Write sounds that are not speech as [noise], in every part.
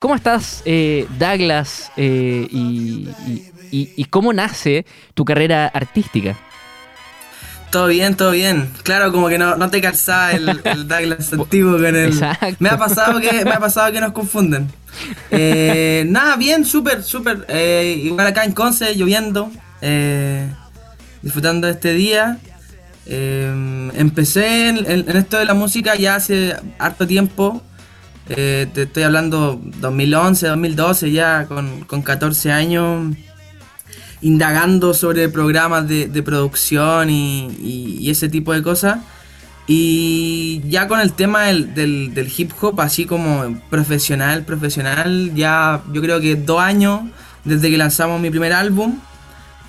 ¿Cómo estás, eh, Douglas? Eh, y, y, cómo nace tu carrera artística? Todo bien, todo bien. Claro, como que no, no te calzaba el, Douglas [laughs] antiguo con el. Exacto. Me ha pasado que, me ha pasado que nos confunden. Eh, [laughs] nada, bien, súper, súper. igual acá en Conce, lloviendo. disfrutando de este día. empecé en, esto de la música ya hace harto tiempo. Eh, te estoy hablando 2011, 2012, ya con, con 14 años, indagando sobre programas de, producción y, ese tipo de cosas. Y ya con el tema del, del, hip hop, así como profesional, profesional, ya yo creo que dos años desde que lanzamos mi primer álbum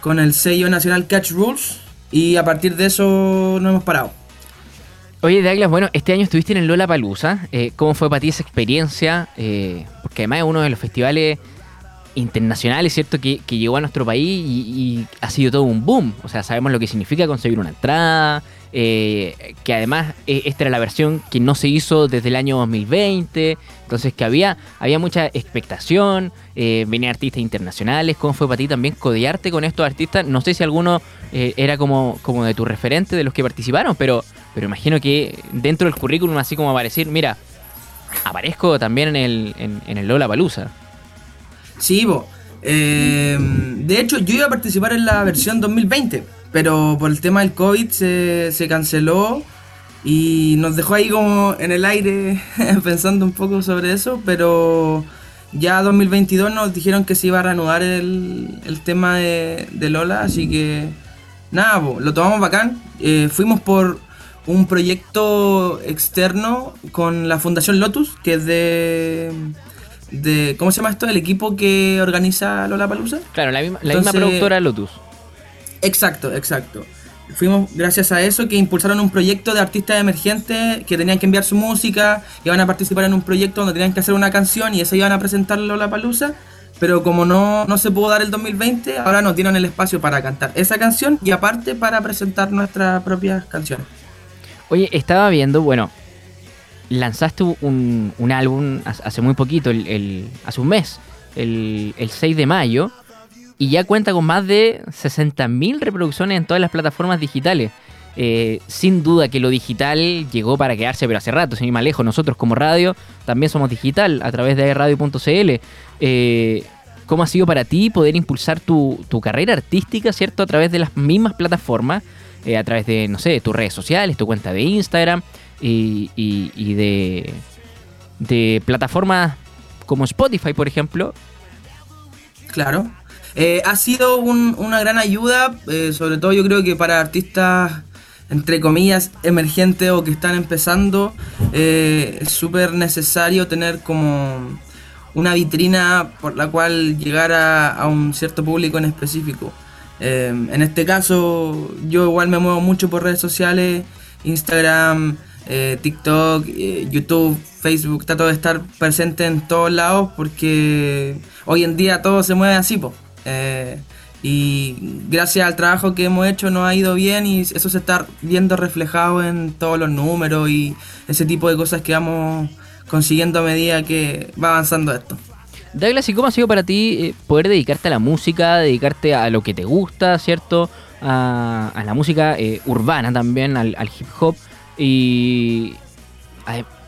con el sello nacional Catch Rules. Y a partir de eso no hemos parado. Oye, Douglas, bueno, este año estuviste en el Lola Palusa. Eh, ¿Cómo fue para ti esa experiencia? Eh, porque además es uno de los festivales internacionales, ¿cierto? Que, llegó a nuestro país y, ha sido todo un boom. O sea, sabemos lo que significa conseguir una entrada, eh, que además esta era la versión que no se hizo desde el año 2020, entonces que había, había mucha expectación, eh, venían artistas internacionales, ¿cómo fue para ti también codearte con estos artistas? No sé si alguno era como, como de tu referente, de los que participaron, pero pero imagino que dentro del currículum, así como aparecer, mira, aparezco también en el, en, el Lola Palusa. Sí, bo. Eh, de hecho, yo iba a participar en la versión 2020, pero por el tema del COVID se, se canceló y nos dejó ahí como en el aire [laughs] pensando un poco sobre eso, pero ya 2022 nos dijeron que se iba a reanudar el, el tema de, de, Lola, así que nada, bo, lo tomamos bacán. Eh, fuimos por un proyecto externo con la Fundación Lotus, que es de, de ¿cómo se llama esto? El equipo que organiza Lola Palusa. Claro, la misma, la misma productora Lotus. Exacto, exacto. Fuimos gracias a eso que impulsaron un proyecto de artistas emergentes que tenían que enviar su música, iban a participar en un proyecto donde tenían que hacer una canción y eso iban a presentar Lola Palusa. Pero como no, no se pudo dar el 2020, ahora nos dieron el espacio para cantar esa canción y aparte para presentar nuestras propias canciones. Oye, estaba viendo, bueno, lanzaste un, álbum hace muy poquito, el, hace un mes, el, 6 de mayo, y ya cuenta con más de 60.000 reproducciones en todas las plataformas digitales. Eh, sin duda que lo digital llegó para quedarse, pero hace rato, sin ir más lejos. Nosotros como radio también somos digital a través de radio.cl. Eh, ¿Cómo ha sido para ti poder impulsar tu, tu carrera artística, ¿cierto? A través de las mismas plataformas eh, a través de, no sé, tus redes sociales, tu cuenta de Instagram y, y, de, de plataformas como Spotify, por ejemplo. Claro. Eh, ha sido una gran ayuda, eh, sobre todo yo creo que para artistas entre comillas emergentes o que están empezando, es súper necesario tener como una vitrina por la cual llegar a un cierto público en específico. Em, en este caso, yo igual me muevo mucho por redes sociales, Instagram, eh, TikTok, eh, YouTube, Facebook, trato de estar presente en todos lados porque hoy en día todo se mueve así, po. Eh, y gracias al trabajo que hemos hecho nos ha ido bien y eso se está viendo reflejado en todos los números y ese tipo de cosas que vamos consiguiendo a medida que va avanzando esto. Douglas, ¿y cómo ha sido para ti eh, poder dedicarte a la música, dedicarte a lo que te gusta, ¿cierto? A, la música eh, urbana también, al, hip hop. Y.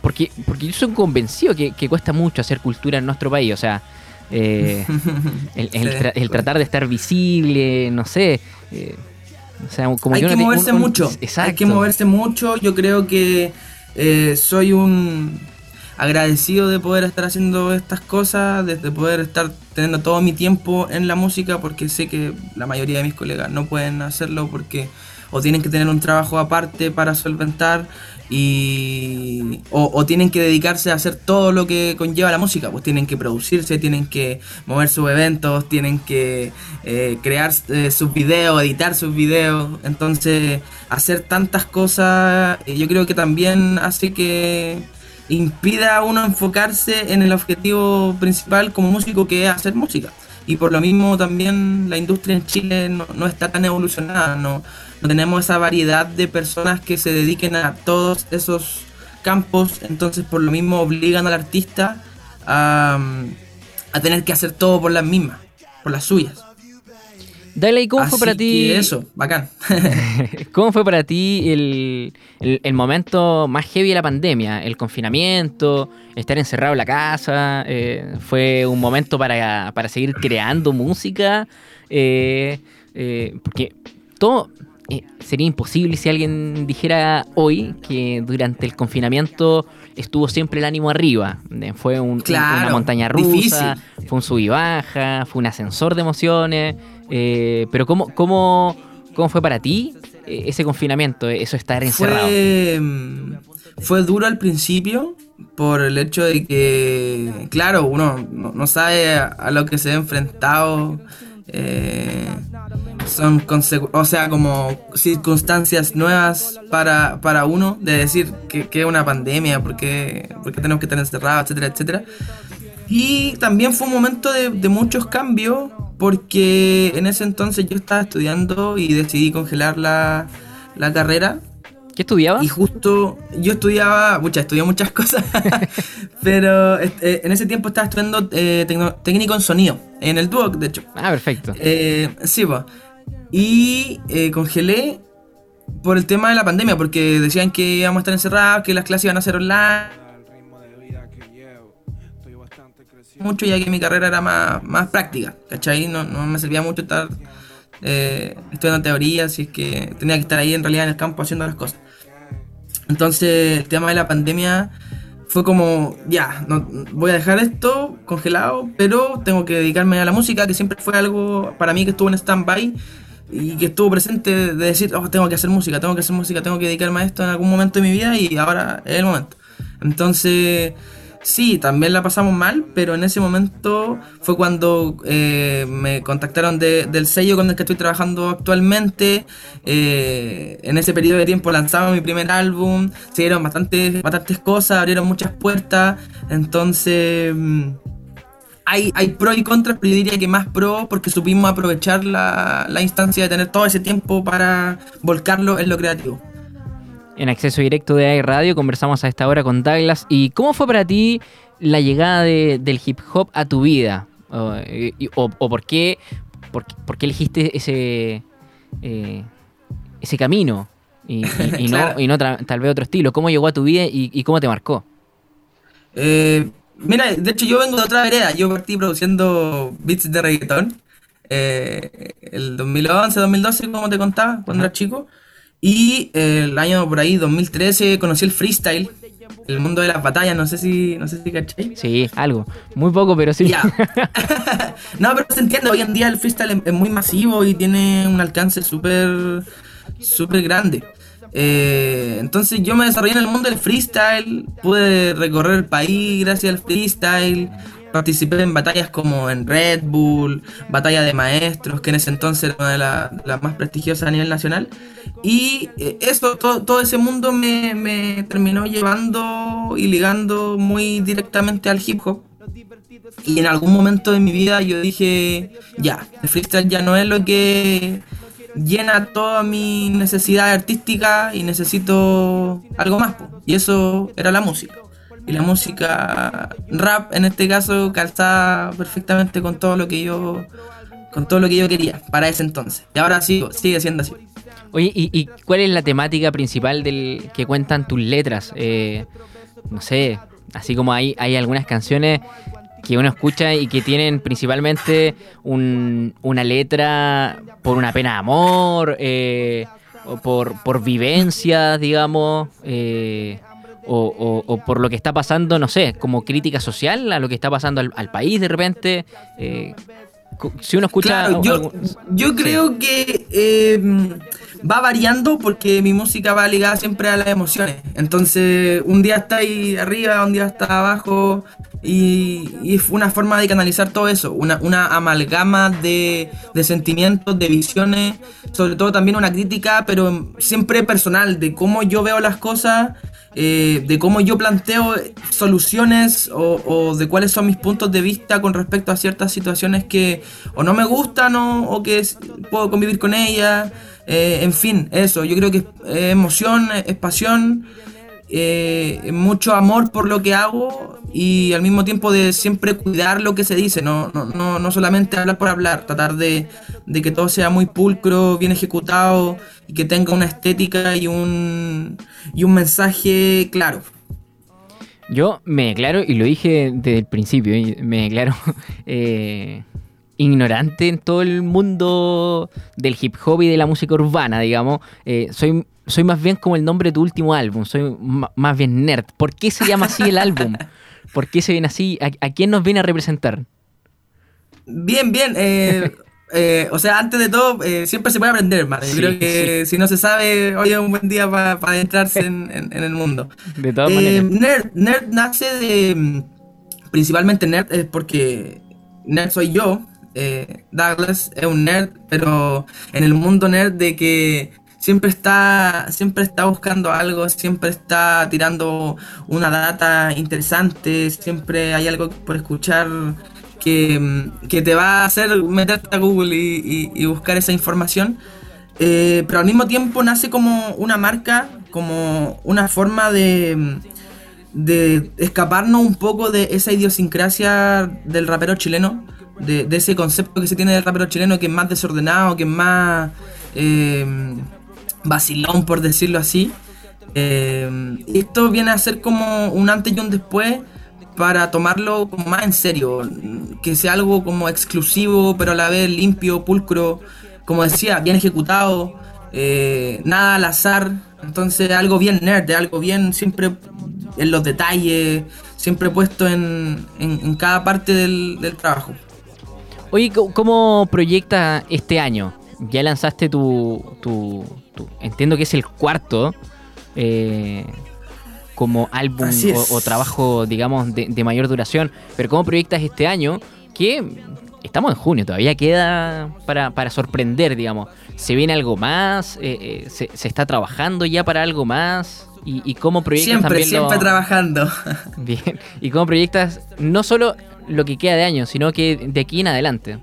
porque, porque yo soy convencido que, cuesta mucho hacer cultura en nuestro país. O sea, eh, [laughs] el, tratar de estar visible, no sé. hay que moverse mucho. Hay que moverse mucho. Yo creo que soy un agradecido de poder estar haciendo estas cosas, de, poder estar teniendo todo mi tiempo en la música, porque sé que la mayoría de mis colegas no pueden hacerlo porque o tienen que tener un trabajo aparte para solventar y o, tienen que dedicarse a hacer todo lo que conlleva la música, pues tienen que producirse, tienen que mover sus eventos, tienen que eh, crear eh, sus videos, editar sus videos, entonces hacer tantas cosas eh, yo creo que también hace que impida a uno enfocarse en el objetivo principal como músico que es hacer música. Y por lo mismo también la industria en Chile no, está tan evolucionada, no, no tenemos esa variedad de personas que se dediquen a todos esos campos, entonces por lo mismo obligan al artista a, a tener que hacer todo por las mismas, por las suyas. Dale, ¿y [laughs] cómo fue para ti? Eso, bacán. ¿Cómo fue para ti el, el, momento más heavy de la pandemia? El confinamiento, estar encerrado en la casa. Eh, ¿Fue un momento para, para seguir creando música? Eh, eh, porque todo sería imposible si alguien dijera hoy que durante el confinamiento estuvo siempre el ánimo arriba. Fue un, una montaña rusa, fue un sub y baja, fue un ascensor de emociones. Eh, pero ¿cómo, cómo, ¿cómo fue para ti eh, ese confinamiento, eso estar encerrado? Fue, mm, fue duro al principio por el hecho de que, claro, uno no, sabe a, lo que se ha enfrentado. Eh, son o sea como circunstancias nuevas para, para uno de decir que, es una pandemia porque, porque tenemos que estar encerrados etcétera etcétera y también fue un momento de, de muchos cambios porque en ese entonces yo estaba estudiando y decidí congelar la, carrera. ¿Qué estudiaba? Y justo yo estudiaba, muchas, estudié muchas [laughs] cosas, pero eh, en ese tiempo estaba estudiando eh, técnico en sonido, en el Duoc, de hecho. Ah, perfecto. Eh, sí, pues. Y congelé por el tema de la pandemia, porque decían que íbamos a estar encerrados, que las clases iban a ser online mucho ya que mi carrera era más, más práctica, ¿cachai? No, no me servía mucho estar eh, estudiando teoría, así es que tenía que estar ahí en realidad en el campo haciendo las cosas. Entonces el tema de la pandemia fue como, ya, no, voy a dejar esto congelado, pero tengo que dedicarme a la música, que siempre fue algo para mí que estuvo en stand-by y que estuvo presente de decir, oh, tengo que hacer música, tengo que hacer música, tengo que dedicarme a esto en algún momento de mi vida y ahora es el momento. Entonces Sí, también la pasamos mal, pero en ese momento fue cuando eh, me contactaron del sello con el que estoy trabajando actualmente. Eh, en ese periodo de tiempo lanzamos mi primer álbum, se dieron bastantes, bastantes cosas, abrieron muchas puertas. Entonces, mm, hay, hay pros y contras, pero yo diría que más pro porque supimos aprovechar la, la instancia de tener todo ese tiempo para volcarlo en lo creativo en acceso directo de AI Radio. Conversamos a esta hora con Douglas. ¿Y cómo fue para ti la llegada del hip hop a tu vida? ¿O, por, qué, por, qué elegiste ese, eh, ese camino? Y, [laughs] no, tal vez otro estilo. ¿Cómo llegó a tu vida y, cómo te marcó? Eh, mira, de hecho yo vengo de otra vereda. Yo partí produciendo beats de reggaetón. Eh, el 2011, 2012, como te contaba, cuando era chico. Y el año por ahí, 2013, conocí el freestyle, el mundo de las batallas, no sé si, no sé si caché. Sí, algo. Muy poco, pero sí. [laughs] no, pero se entiende, hoy en día el freestyle es, muy masivo y tiene un alcance súper, súper grande. Eh, entonces yo me desarrollé en el mundo del freestyle, pude recorrer el país gracias al freestyle, participé en batallas como en Red Bull, Batalla de Maestros, que en ese entonces era una de las más prestigiosas a nivel nacional. Y eh, eso, todo, ese mundo me, terminó llevando y ligando muy directamente al hip hop. Y en algún momento de mi vida yo dije, ya, el freestyle ya no es lo que llena toda mi necesidad artística y necesito algo más. Y eso era la música y la música rap en este caso calzaba perfectamente con todo lo que yo con todo lo que yo quería para ese entonces. Y ahora sigo sigue siendo así. Oye y, cuál es la temática principal del que cuentan tus letras eh, no sé así como hay hay algunas canciones que uno escucha y que tienen principalmente una letra por una pena de amor eh, o por, por vivencias digamos eh, o, por lo que está pasando, no sé, como crítica social a lo que está pasando al, país de repente. Eh, si uno escucha... yo, creo que eh, va variando porque mi música va ligada siempre a las emociones. Entonces, un día está ahí arriba, un día está abajo. Y, y es una forma de canalizar todo eso, una, una amalgama de, de, sentimientos, de visiones, sobre todo también una crítica, pero siempre personal, de cómo yo veo las cosas eh, de cómo yo planteo soluciones o, de cuáles son mis puntos de vista con respecto a ciertas situaciones que o no me gustan o, que puedo convivir con ellas. Eh, en fin, eso, yo creo que es emoción, es pasión, eh, mucho amor por lo que hago y al mismo tiempo de siempre cuidar lo que se dice, no, no, no, solamente hablar por hablar, tratar de, que todo sea muy pulcro, bien ejecutado y que tenga una estética y un, y un mensaje claro. Yo me declaro, y lo dije desde el principio, me declaro [laughs] eh, ignorante en todo el mundo del hip hop y de la música urbana, digamos. Eh, soy, soy más bien como el nombre de tu último álbum, soy más bien nerd. ¿Por qué se llama así el álbum? ¿Por qué se viene así? ¿A, quién nos viene a representar? Bien, bien. Eh, [laughs] eh, o sea, antes de todo, siempre se puede aprender, hermano. Yo creo que si no se sabe, hoy es un buen día para adentrarse en, el mundo. De todas maneras. Nerd, nerd nace de. Principalmente nerd es porque nerd soy yo, eh, Douglas es un nerd, pero en el mundo nerd de que siempre está, siempre está buscando algo, siempre está tirando una data interesante, siempre hay algo por escuchar que, te va a hacer meterte a Google y, buscar esa información. Eh, pero al mismo tiempo nace como una marca, como una forma de, de escaparnos un poco de esa idiosincrasia del rapero chileno de, ese concepto que se tiene del rapero chileno que es más desordenado, que es más eh, vacilón, por decirlo así. Eh, esto viene a ser como un antes y un después para tomarlo como más en serio, que sea algo como exclusivo, pero a la vez limpio, pulcro, como decía, bien ejecutado, eh, nada al azar, entonces algo bien nerd, algo bien siempre en los detalles, siempre puesto en, en, cada parte del, del trabajo. Oye, ¿cómo proyecta este año? Ya lanzaste tu, tu, entiendo que es el cuarto eh, como álbum o, trabajo, digamos, de, mayor duración, pero ¿cómo proyectas este año? Que estamos en junio, todavía queda para, sorprender, digamos. ¿Se viene algo más? Eh, eh, se, está trabajando ya para algo más? ¿Y, cómo proyectas siempre, Siempre trabajando. [laughs] Bien. ¿Y cómo proyectas no solo lo que queda de año, sino que de aquí en adelante.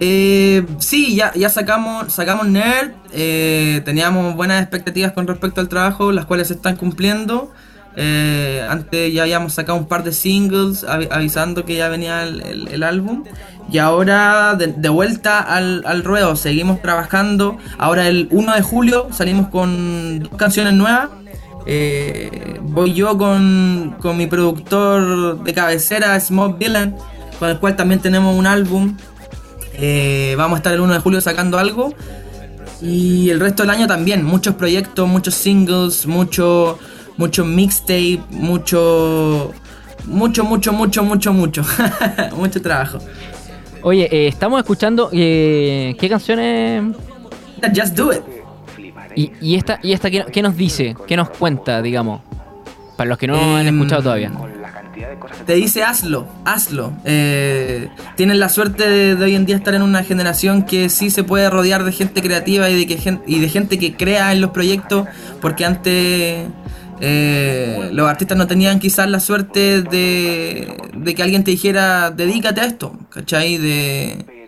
Eh, sí, ya, ya sacamos, sacamos Nerd, eh, teníamos buenas expectativas con respecto al trabajo, las cuales se están cumpliendo. Eh, antes ya habíamos sacado un par de singles avisando que ya venía el, álbum. Y ahora de, vuelta al, al, ruedo, seguimos trabajando. Ahora el 1 de julio salimos con dos canciones nuevas. Eh, voy yo con, mi productor de cabecera, Smoke Villain, con el cual también tenemos un álbum. Eh, vamos a estar el 1 de julio sacando algo. Y el resto del año también, muchos proyectos, muchos singles, mucho, mucho mixtape, mucho, mucho, mucho, mucho, mucho, mucho, [laughs] mucho trabajo. Oye, eh, estamos escuchando, ¿qué canciones? Just Do It. ¿Y, esta, y esta ¿qué, nos dice? ¿Qué nos cuenta, digamos? Para los que no han em, escuchado todavía. Te dice hazlo, hazlo. Eh, tienes la suerte de, hoy en día estar en una generación que sí se puede rodear de gente creativa y de, que, y de gente que crea en los proyectos, porque antes eh, los artistas no tenían quizás la suerte de, de que alguien te dijera, dedícate a esto, ¿cachai? De,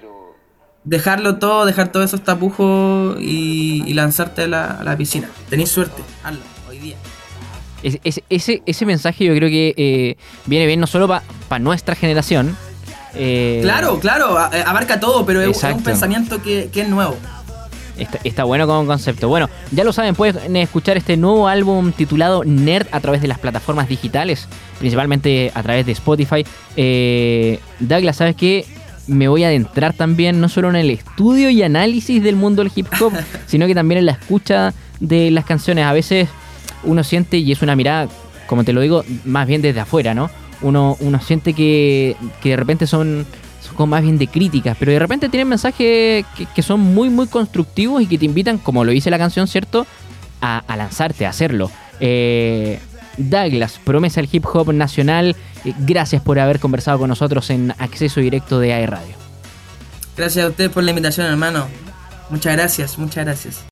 dejarlo todo, dejar todos esos tapujos y, lanzarte a la, piscina. Tenéis suerte, hazlo, ese, ese mensaje yo creo que eh, viene bien no solo para nuestra generación. Eh, claro, claro, eh, abarca todo, pero es un pensamiento que, es nuevo. Está, bueno como concepto. Bueno, ya lo saben, pueden escuchar este nuevo álbum titulado Nerd a través de las plataformas digitales, principalmente a través de Spotify. Douglas, ¿sabes qué? me voy a adentrar también no solo en el estudio y análisis del mundo del hip hop, [laughs] sino que también en la escucha de las canciones. A veces uno siente, y es una mirada, como te lo digo, más bien desde afuera, ¿no? Uno, uno siente que, de repente son, son más bien de críticas, pero de repente tienen mensajes que, son muy, muy constructivos y que te invitan, como lo dice la canción, ¿cierto? A, lanzarte, a hacerlo. Eh, Douglas, promesa del hip hop nacional. Eh, gracias por haber conversado con nosotros en Acceso Directo de AE Radio. Gracias a usted por la invitación, hermano. Muchas gracias, muchas gracias.